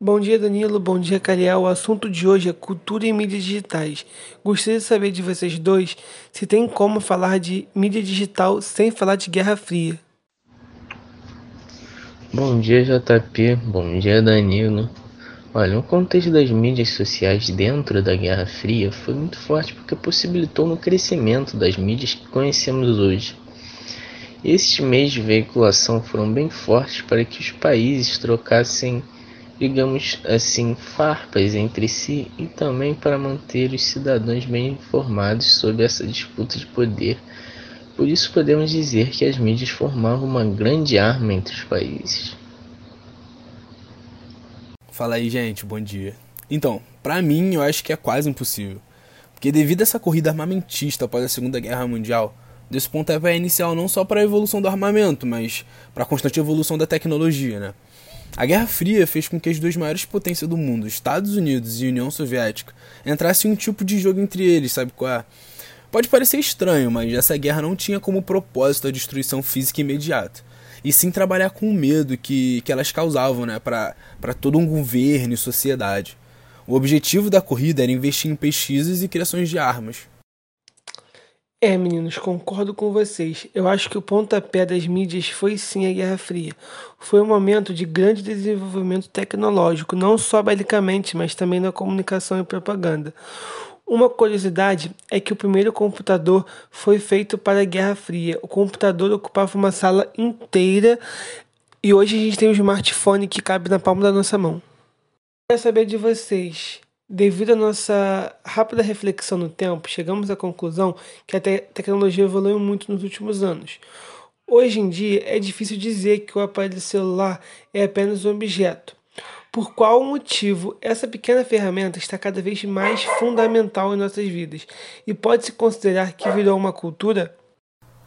Bom dia, Danilo. Bom dia, Cariel. O assunto de hoje é cultura e mídias digitais. Gostaria de saber de vocês dois se tem como falar de mídia digital sem falar de Guerra Fria. Bom dia, JP. Bom dia, Danilo. Olha, o contexto das mídias sociais dentro da Guerra Fria foi muito forte porque possibilitou no crescimento das mídias que conhecemos hoje. Esses meios de veiculação foram bem fortes para que os países trocassem digamos assim, farpas entre si e também para manter os cidadãos bem informados sobre essa disputa de poder. Por isso podemos dizer que as mídias formavam uma grande arma entre os países. Fala aí, gente, bom dia. Então, para mim, eu acho que é quase impossível. Porque devido a essa corrida armamentista após a Segunda Guerra Mundial, desse pontapé inicial não só para a evolução do armamento, mas para a constante evolução da tecnologia, né? A Guerra Fria fez com que as duas maiores potências do mundo, Estados Unidos e União Soviética, entrassem em um tipo de jogo entre eles, sabe qual é? Pode parecer estranho, mas essa guerra não tinha como propósito a destruição física imediata, e sim trabalhar com o medo que, que elas causavam né, para todo um governo e sociedade. O objetivo da corrida era investir em pesquisas e criações de armas, é, meninos, concordo com vocês. Eu acho que o pontapé das mídias foi sim a Guerra Fria. Foi um momento de grande desenvolvimento tecnológico, não só belicamente, mas também na comunicação e propaganda. Uma curiosidade é que o primeiro computador foi feito para a Guerra Fria. O computador ocupava uma sala inteira e hoje a gente tem um smartphone que cabe na palma da nossa mão. Quero saber de vocês. Devido à nossa rápida reflexão no tempo, chegamos à conclusão que a te tecnologia evoluiu muito nos últimos anos. Hoje em dia, é difícil dizer que o aparelho celular é apenas um objeto. Por qual motivo essa pequena ferramenta está cada vez mais fundamental em nossas vidas e pode-se considerar que virou uma cultura?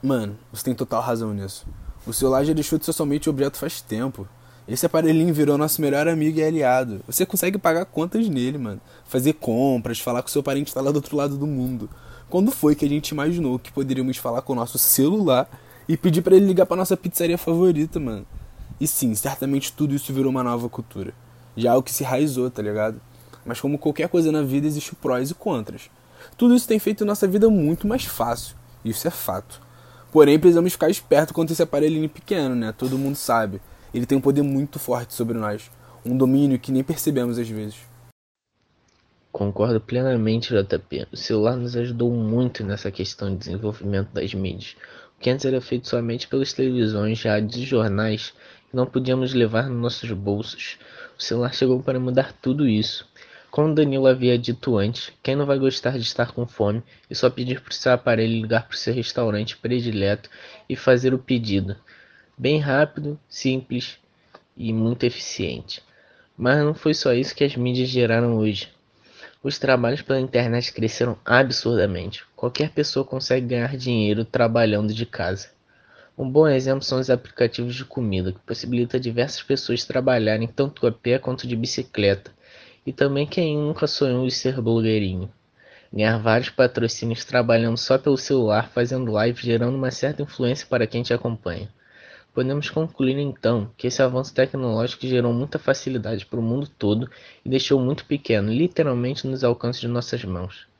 Mano, você tem total razão nisso. O celular já deixou de ser somente objeto faz tempo. Esse aparelhinho virou nosso melhor amigo e aliado. Você consegue pagar contas nele, mano. Fazer compras, falar com seu parente que tá lá do outro lado do mundo. Quando foi que a gente imaginou que poderíamos falar com o nosso celular e pedir para ele ligar pra nossa pizzaria favorita, mano? E sim, certamente tudo isso virou uma nova cultura. Já algo que se raizou, tá ligado? Mas como qualquer coisa na vida, existe prós e contras. Tudo isso tem feito nossa vida muito mais fácil. Isso é fato. Porém, precisamos ficar esperto quanto esse aparelhinho pequeno, né? Todo mundo sabe ele tem um poder muito forte sobre nós, um domínio que nem percebemos às vezes. Concordo plenamente, JP. O celular nos ajudou muito nessa questão de desenvolvimento das mídias. O que antes era feito somente pelas televisões, rádios e jornais que não podíamos levar nos nossos bolsos. O celular chegou para mudar tudo isso. Como Danilo havia dito antes, quem não vai gostar de estar com fome e só pedir para o seu aparelho ligar para o seu restaurante predileto e fazer o pedido? Bem rápido, simples e muito eficiente. Mas não foi só isso que as mídias geraram hoje. Os trabalhos pela internet cresceram absurdamente. Qualquer pessoa consegue ganhar dinheiro trabalhando de casa. Um bom exemplo são os aplicativos de comida, que possibilita diversas pessoas trabalharem tanto a pé quanto de bicicleta. E também quem nunca sonhou em ser blogueirinho. Ganhar vários patrocínios trabalhando só pelo celular, fazendo live, gerando uma certa influência para quem te acompanha. Podemos concluir então que esse avanço tecnológico gerou muita facilidade para o mundo todo e deixou muito pequeno, literalmente nos alcances de nossas mãos.